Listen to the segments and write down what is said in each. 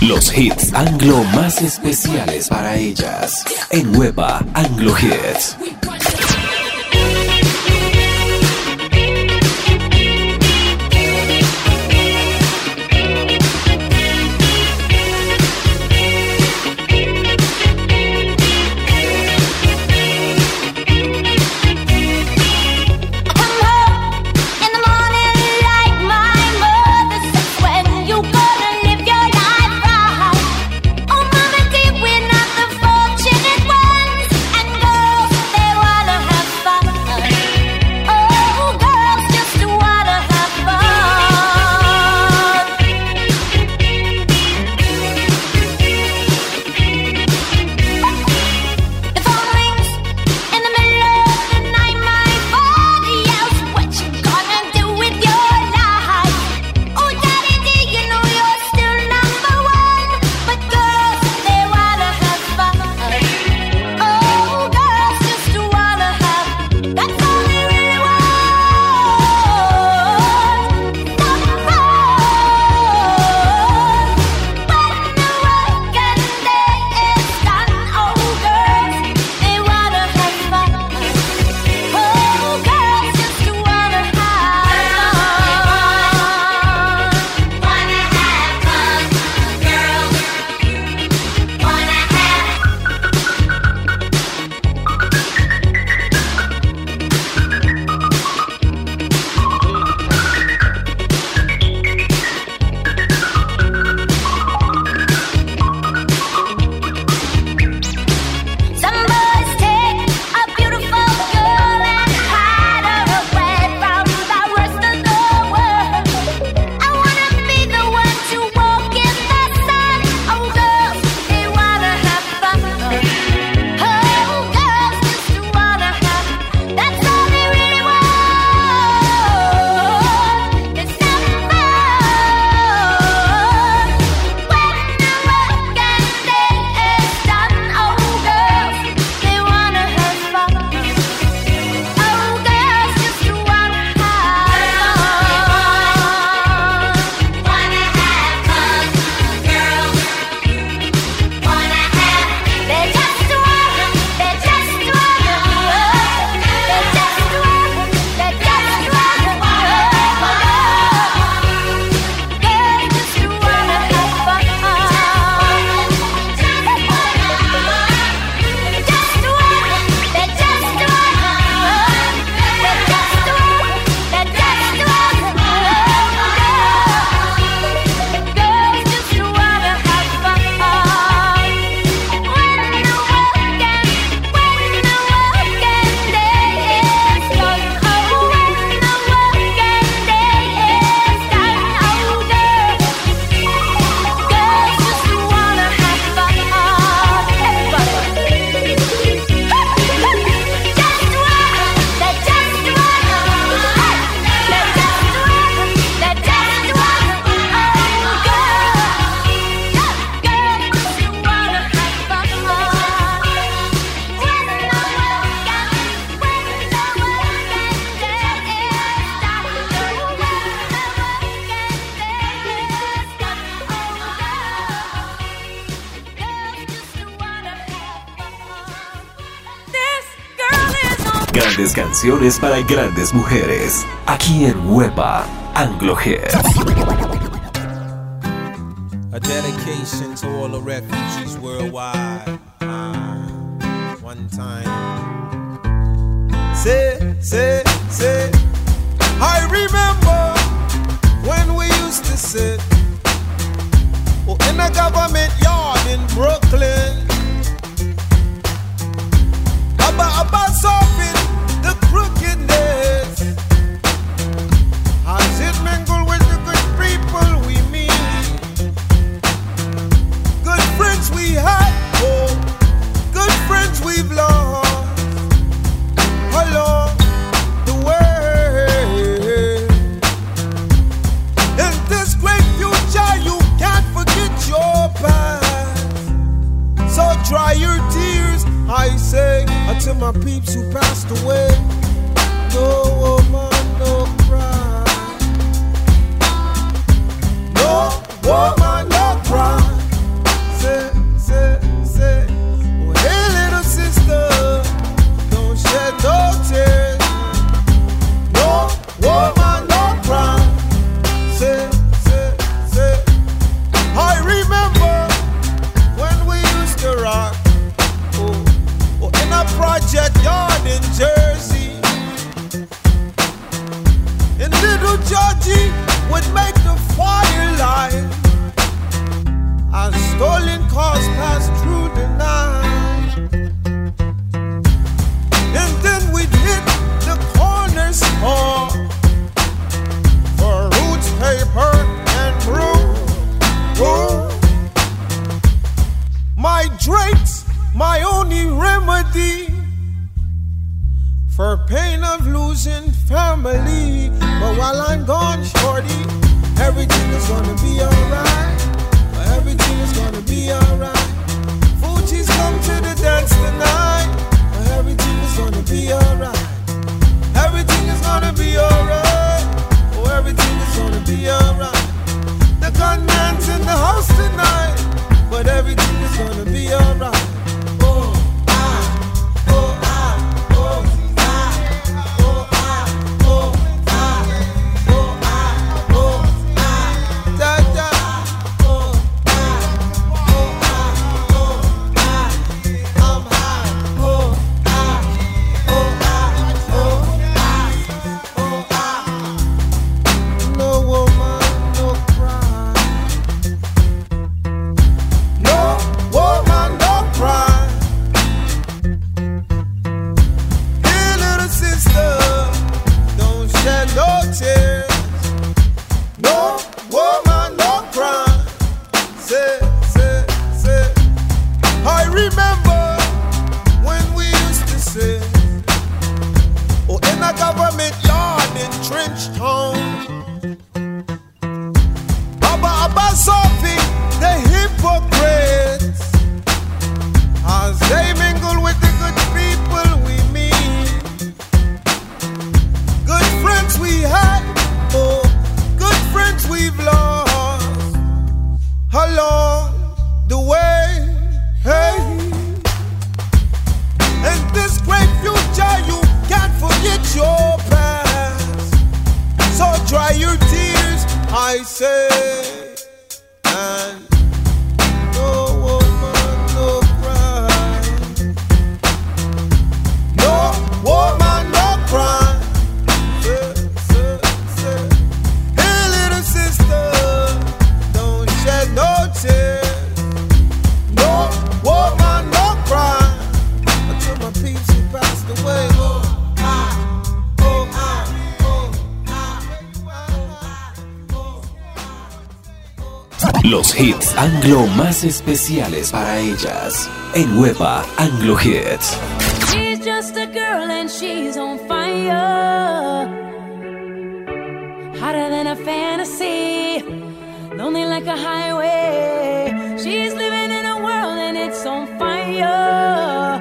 Los hits anglo más especiales para ellas en Huepa Anglo Hits. Para grandes mujeres. Aquí en Huepa Anglo. A dedication to all the refugees worldwide. Uh, one time. Say, say, say. I remember when we used to sit oh, in a government yard in Brooklyn. About solving my peeps who passed away. hits anglo más especiales para ellas en Huepa Anglo Hits. She's just a girl and she's on fire. Hotter than a fantasy, lonely like a highway. She's living in a world and it's on fire.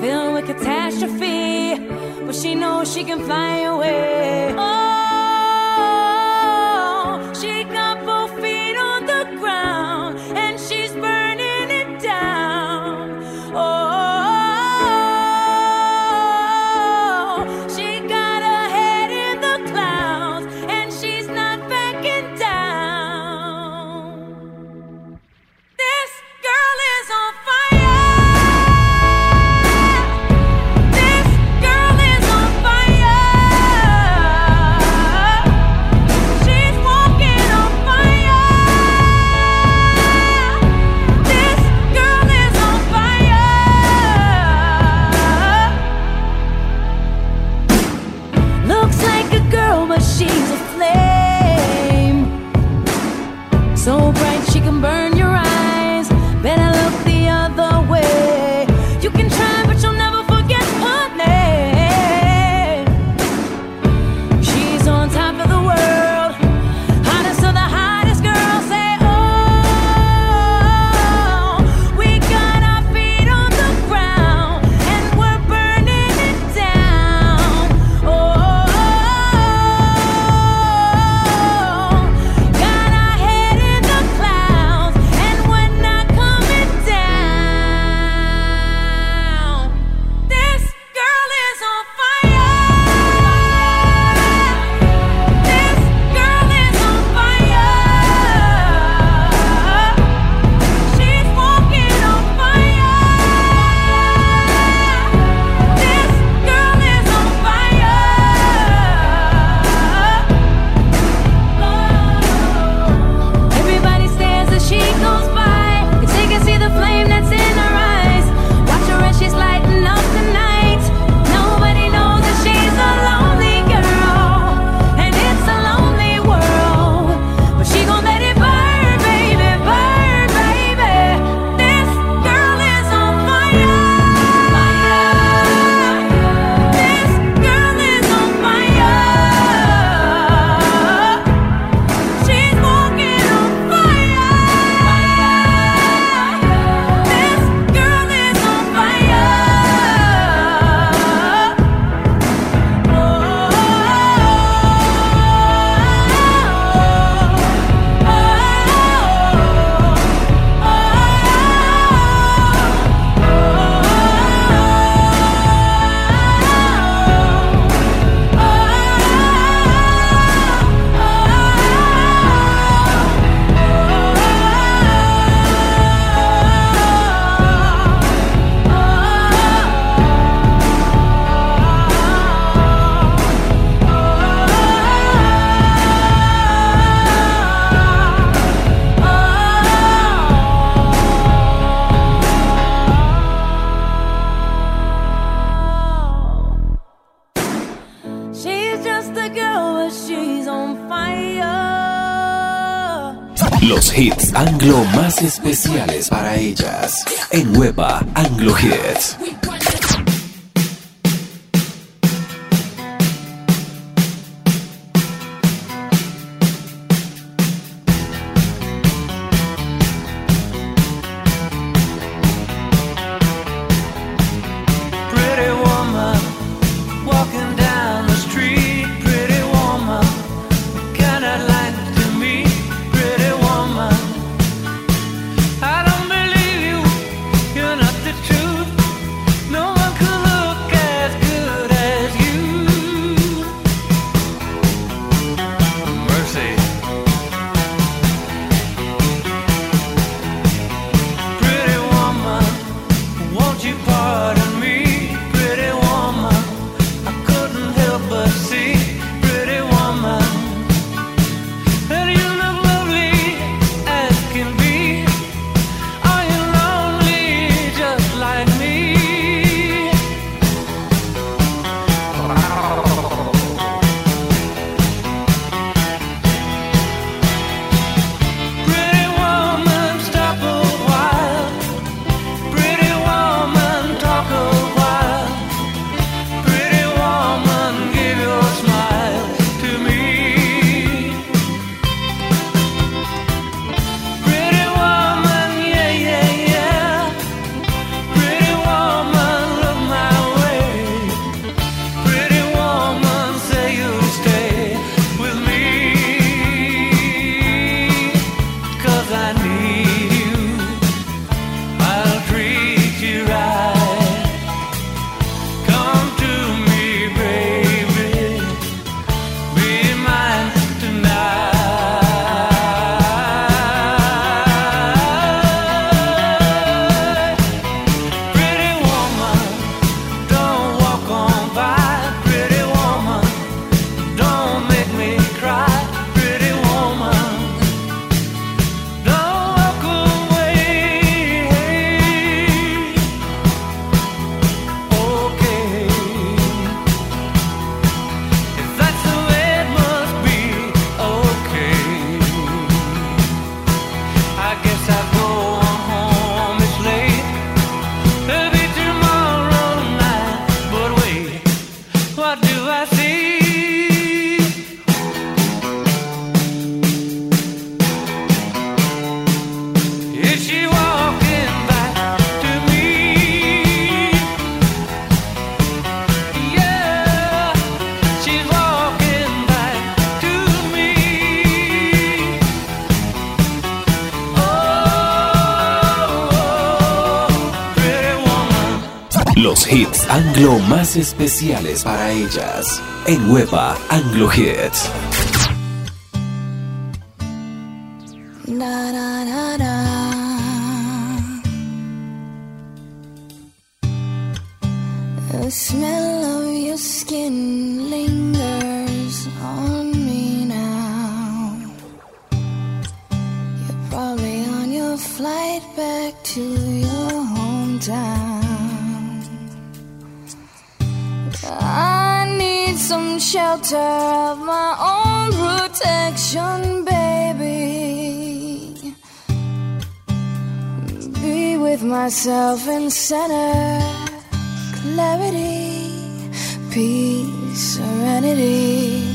Filled with catastrophe, but she knows she can fly away. Oh, hits anglo más especiales para ellas en Hueva Anglo Hits. especiales para ellas en Huepa Anglo Hits. The smell of your skin lingers on me now. You're probably on your flight back to your hometown. some shelter of my own protection, baby. Be with myself in center, clarity, peace, serenity.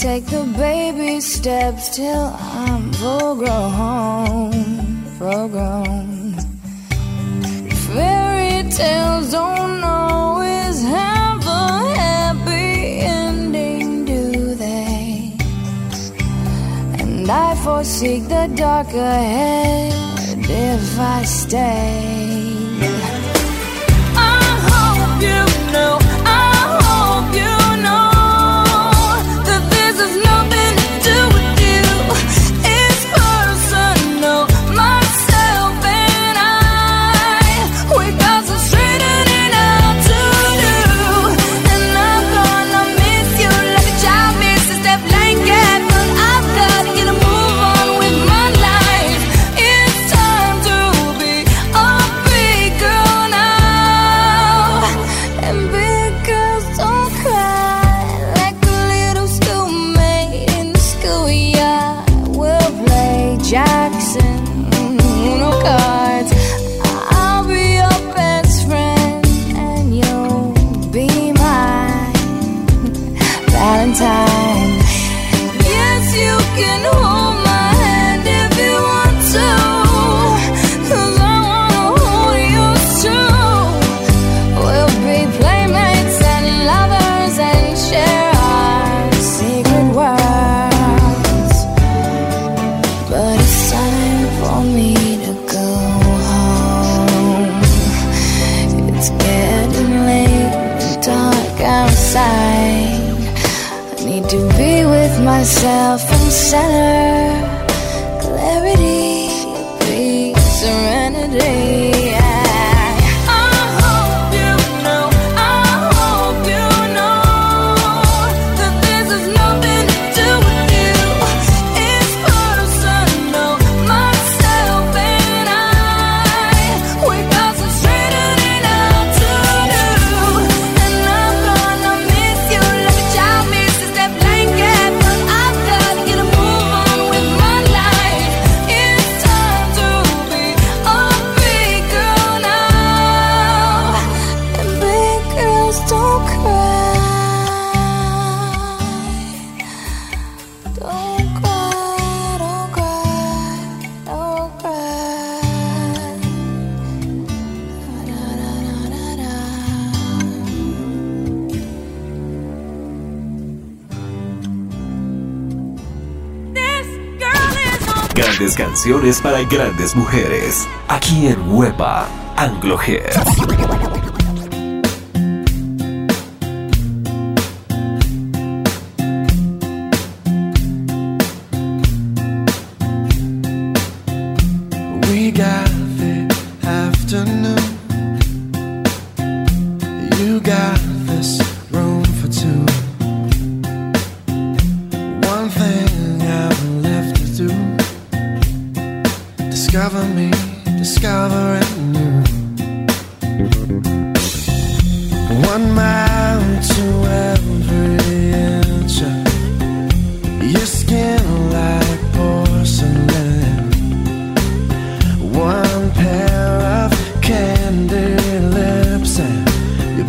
take the baby steps till I'm full grown, full grown. Fairy tales don't always have a happy ending, do they? And I foresee the dark ahead if I stay. I hope you know. accelerate Para grandes mujeres. Aquí en Huepa, Anglo Head.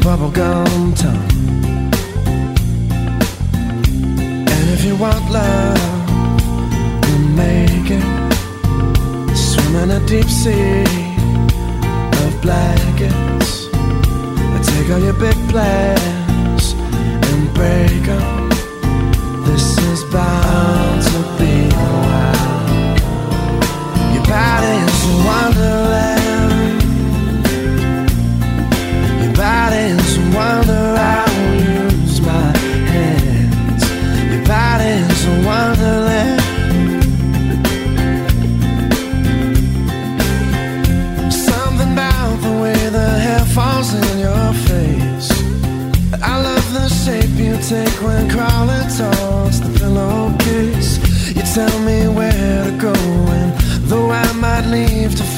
bubblegum tongue. And if you want love, you make it. Swim in a deep sea of blankets. Take all your big plans and break them.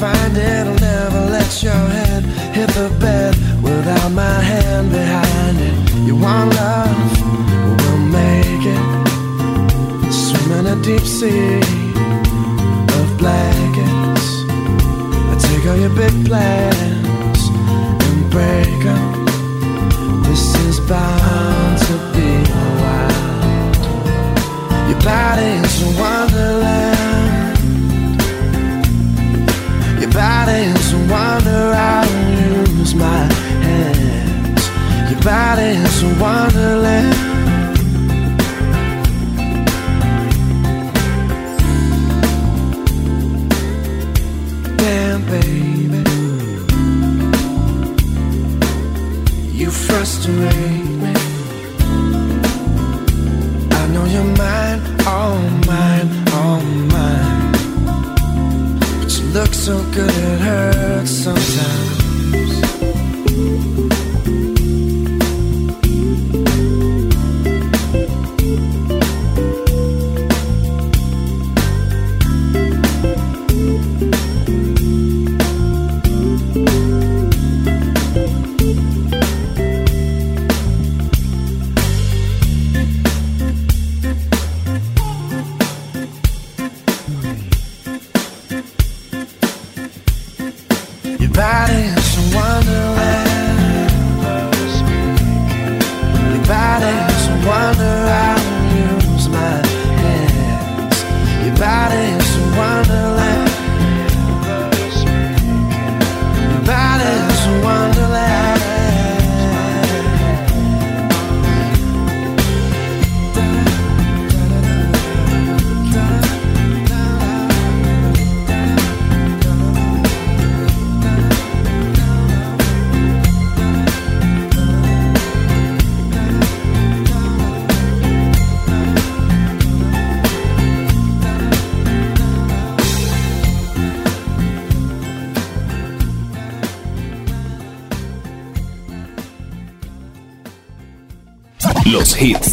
find it. I'll never let your head hit the bed without my hand behind it. You want love? We'll make it. Swim in a deep sea of blankets. I take all your big plans. You frustrate me. I know you're mine, all mine, all mine. But you look so good, it hurts sometimes.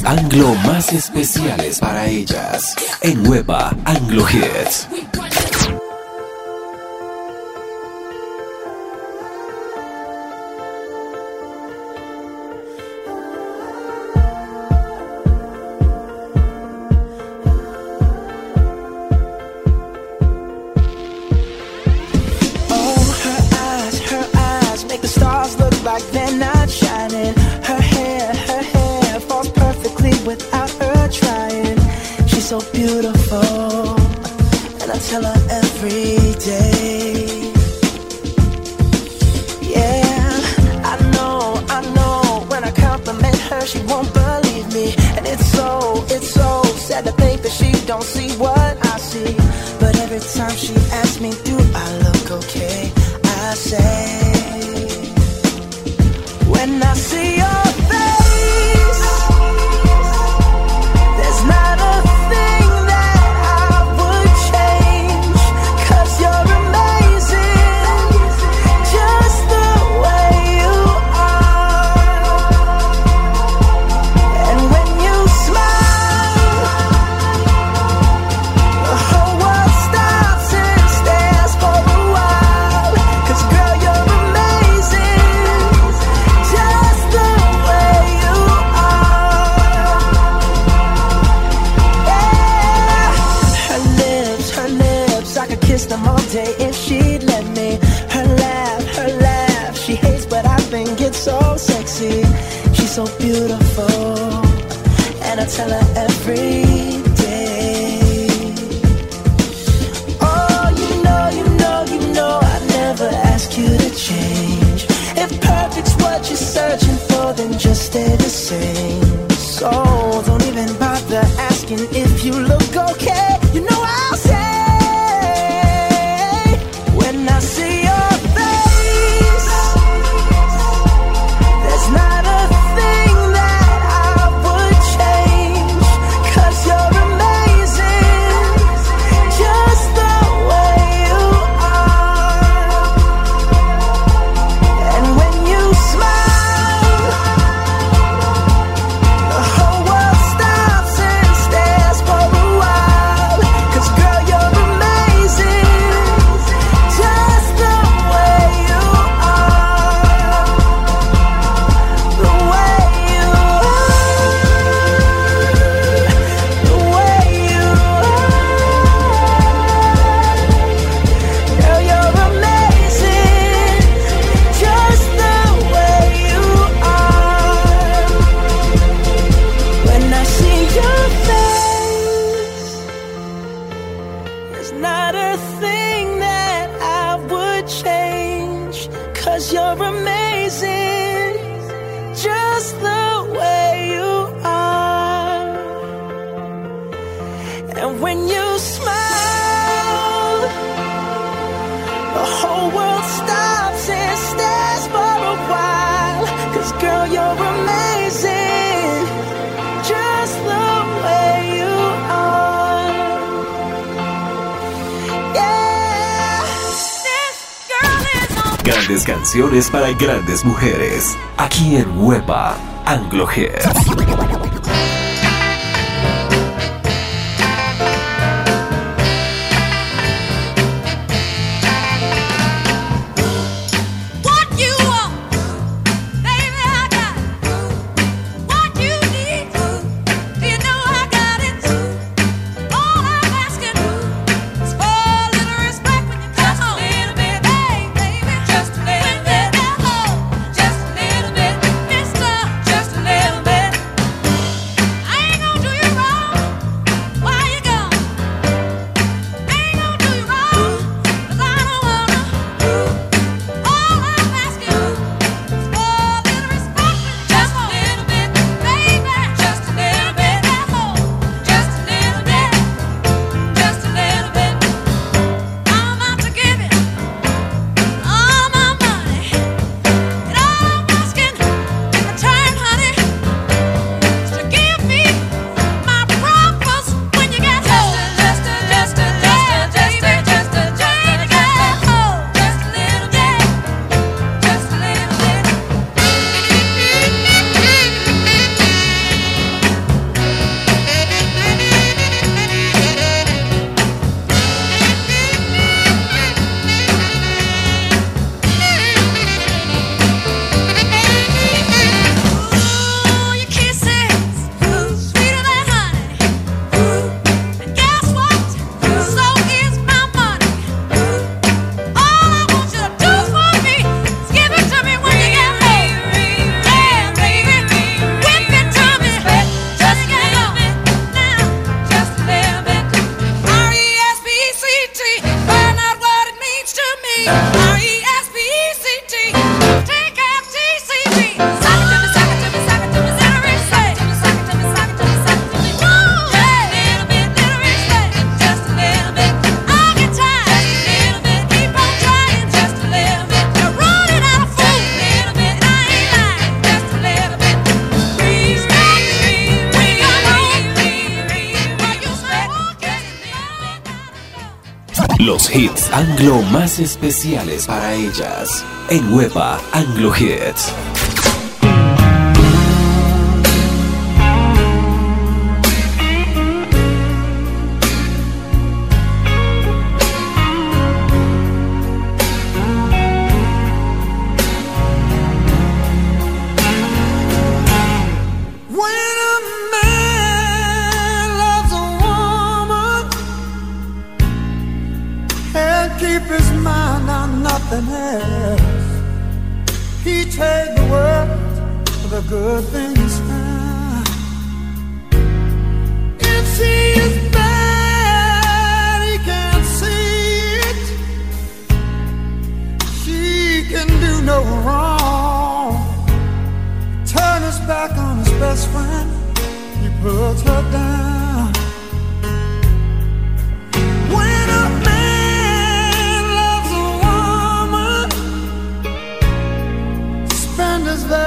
anglo más especiales para ellas en Hueva Anglo Hits. nothing just stay the same. So oh, don't even bother asking if you look okay. para grandes mujeres. Aquí en Huepa, Anglo Hair. especiales para ellas en Hueva Anglo Hits.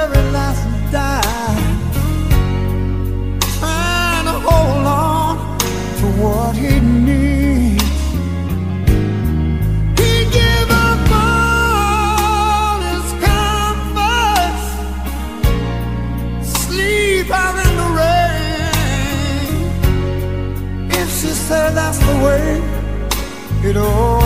very last dime, trying to hold on to what he needs. He up all his comforts, sleep out in the rain. If she said that's the way it all.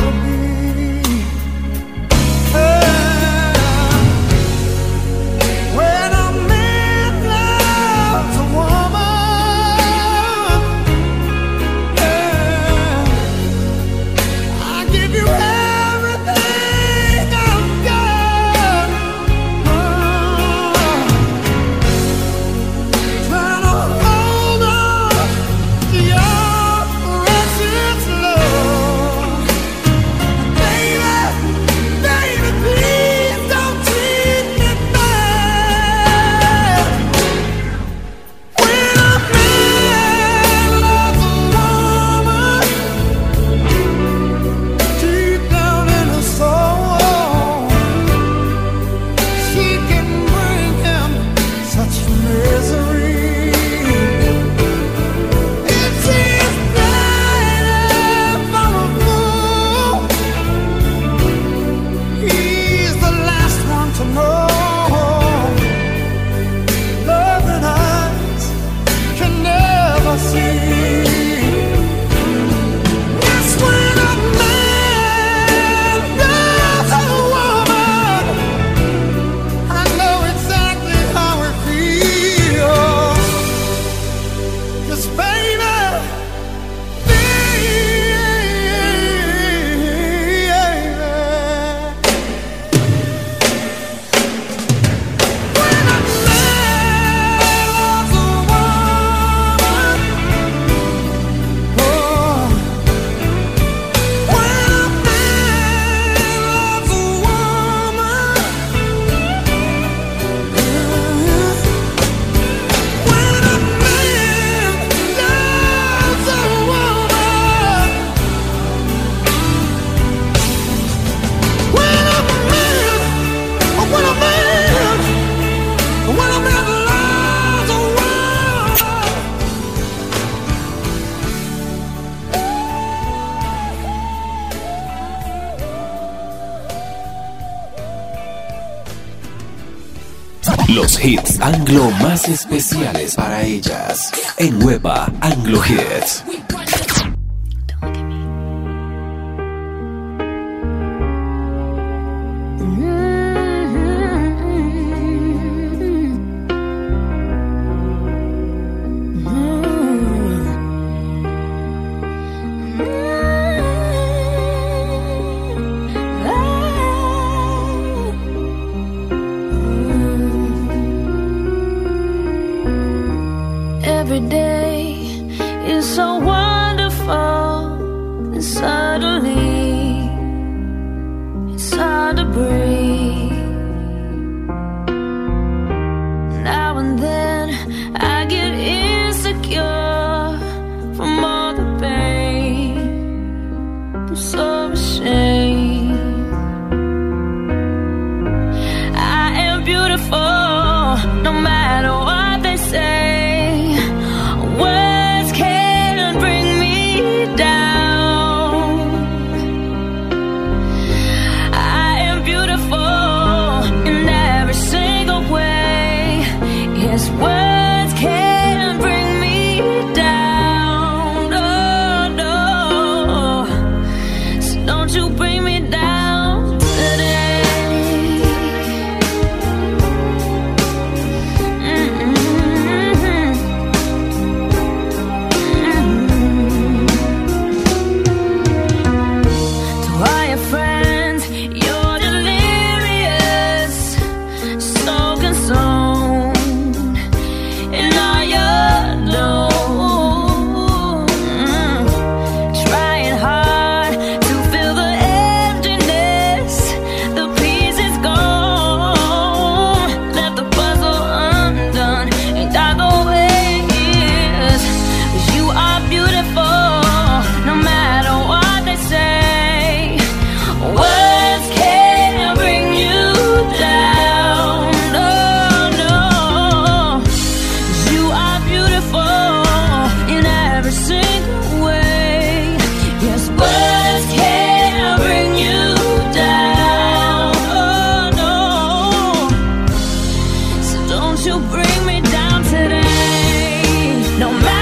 especiales para ellas en Hueva Anglo Hits. I get insecure. you bring me down today? No matter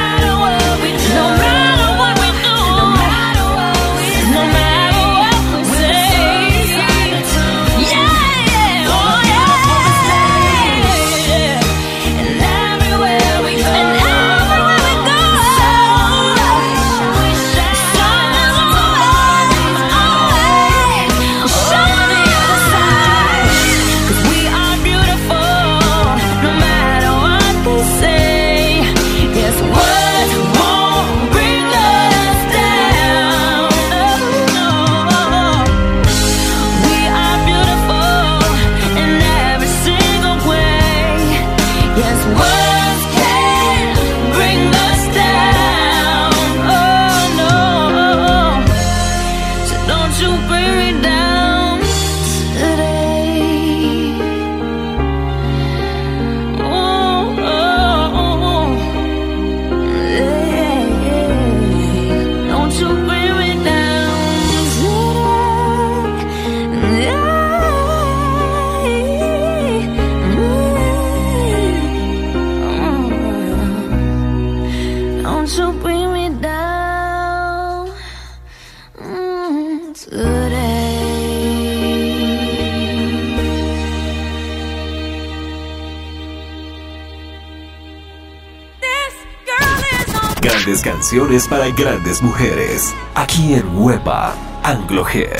para grandes mujeres. Aquí en Huepa, Anglo Hair.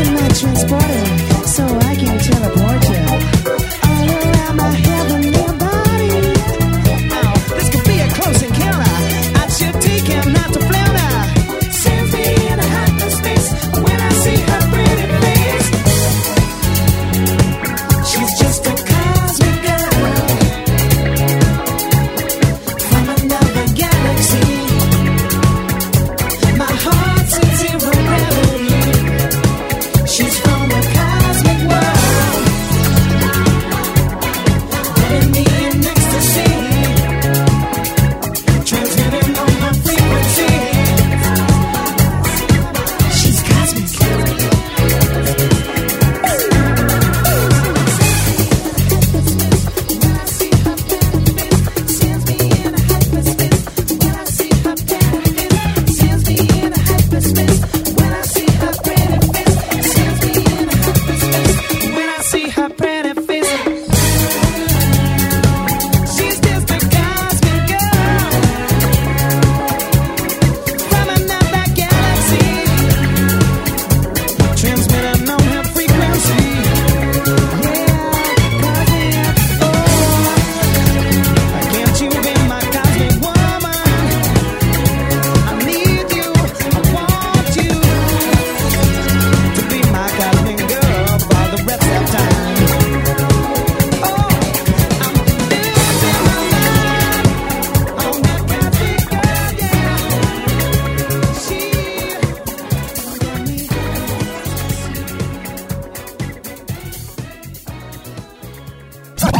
In my transporter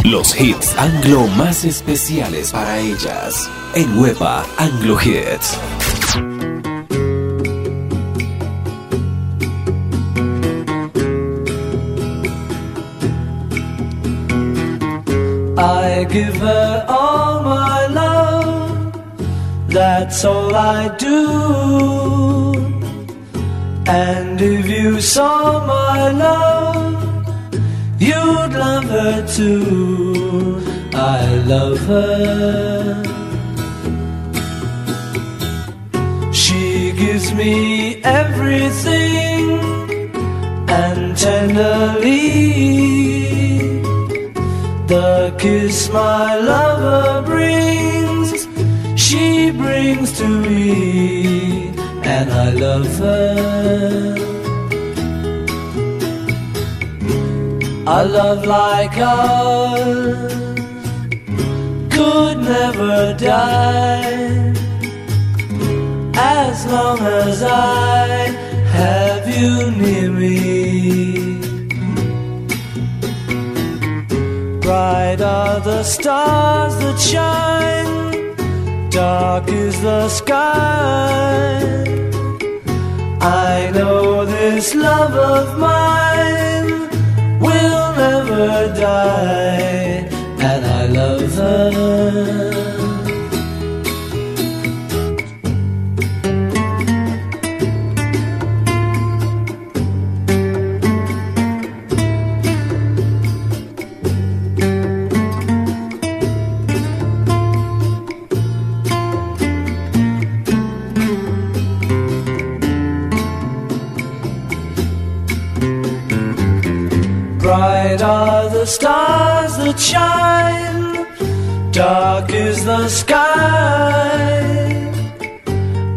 Los hits anglo más especiales para ellas. En Huepa Anglo Hits. I give her all my love, that's all I do. And if you saw my love, you'd love her too. I love her. She gives me everything and tenderly the kiss my lover brings, she brings to me, and I love her. A love like ours could never die as long as I have you near me. Bright are the stars that shine, dark is the sky. I know this love of mine die, and I love her.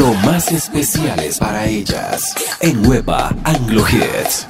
Anglo más especiales para ellas. En Huepa Anglo Hits.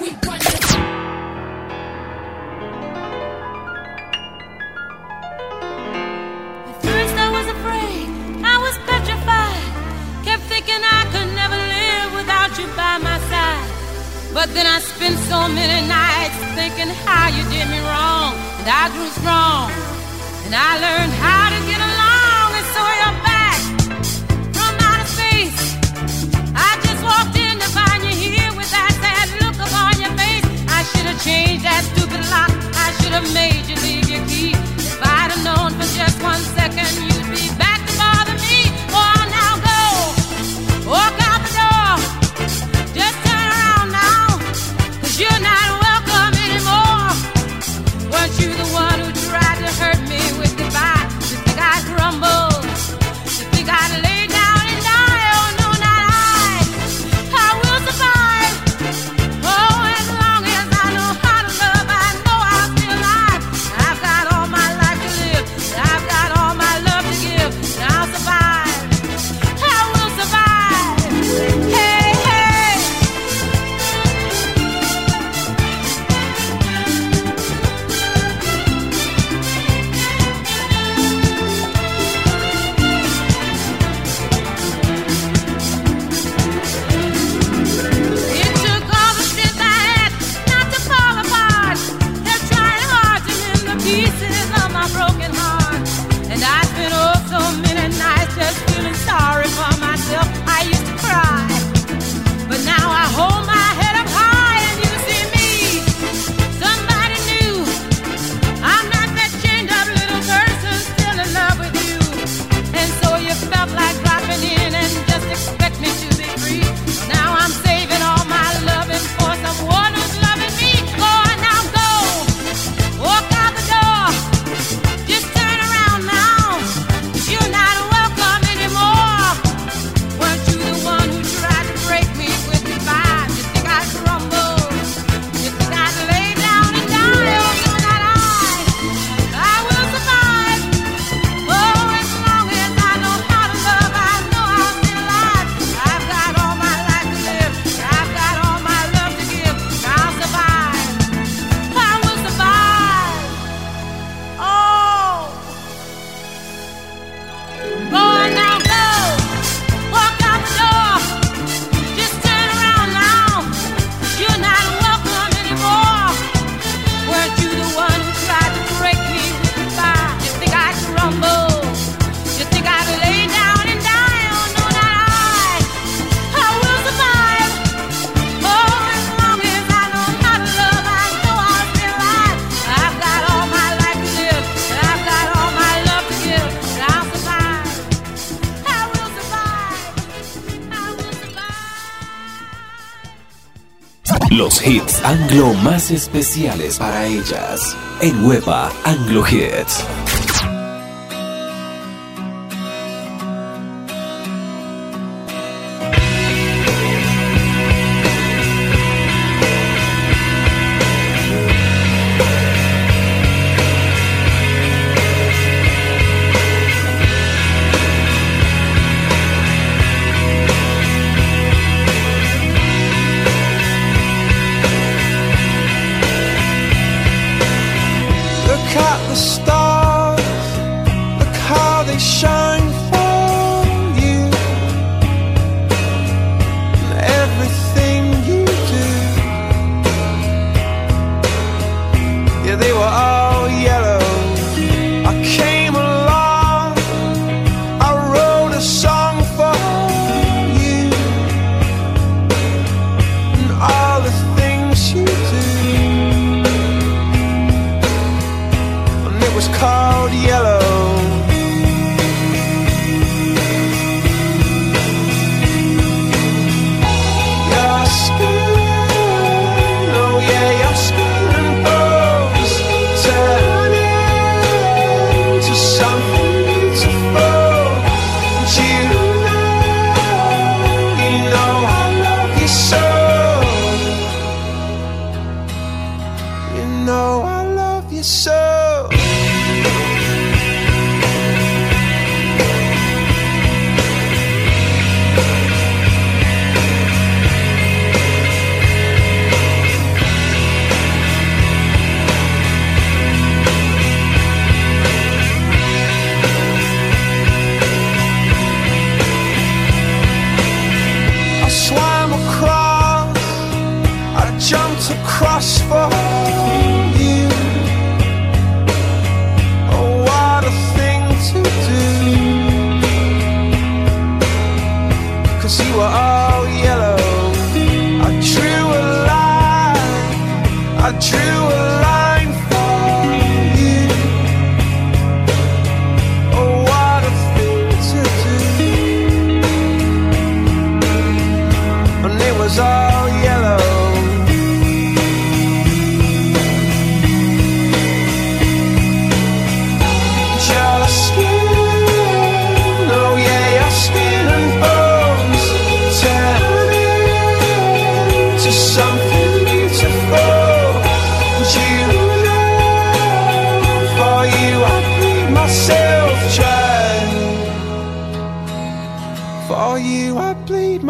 lo más especiales para ellas en Hueva Anglo Hits.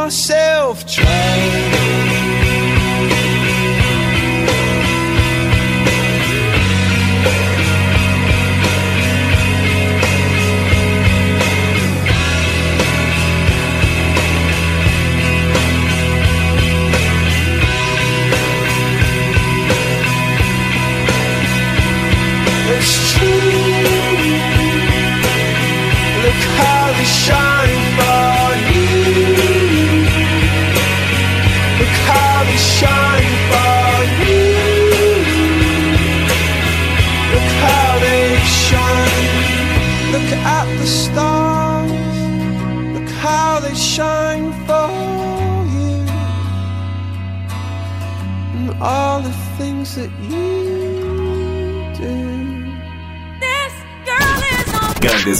myself trying.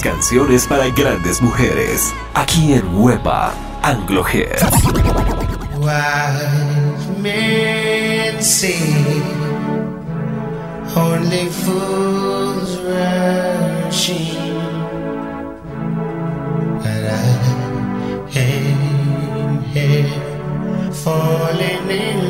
canciones para grandes mujeres. Aquí en Huepa, Anglo Hits. Wise men say only fools rush in, I am here falling in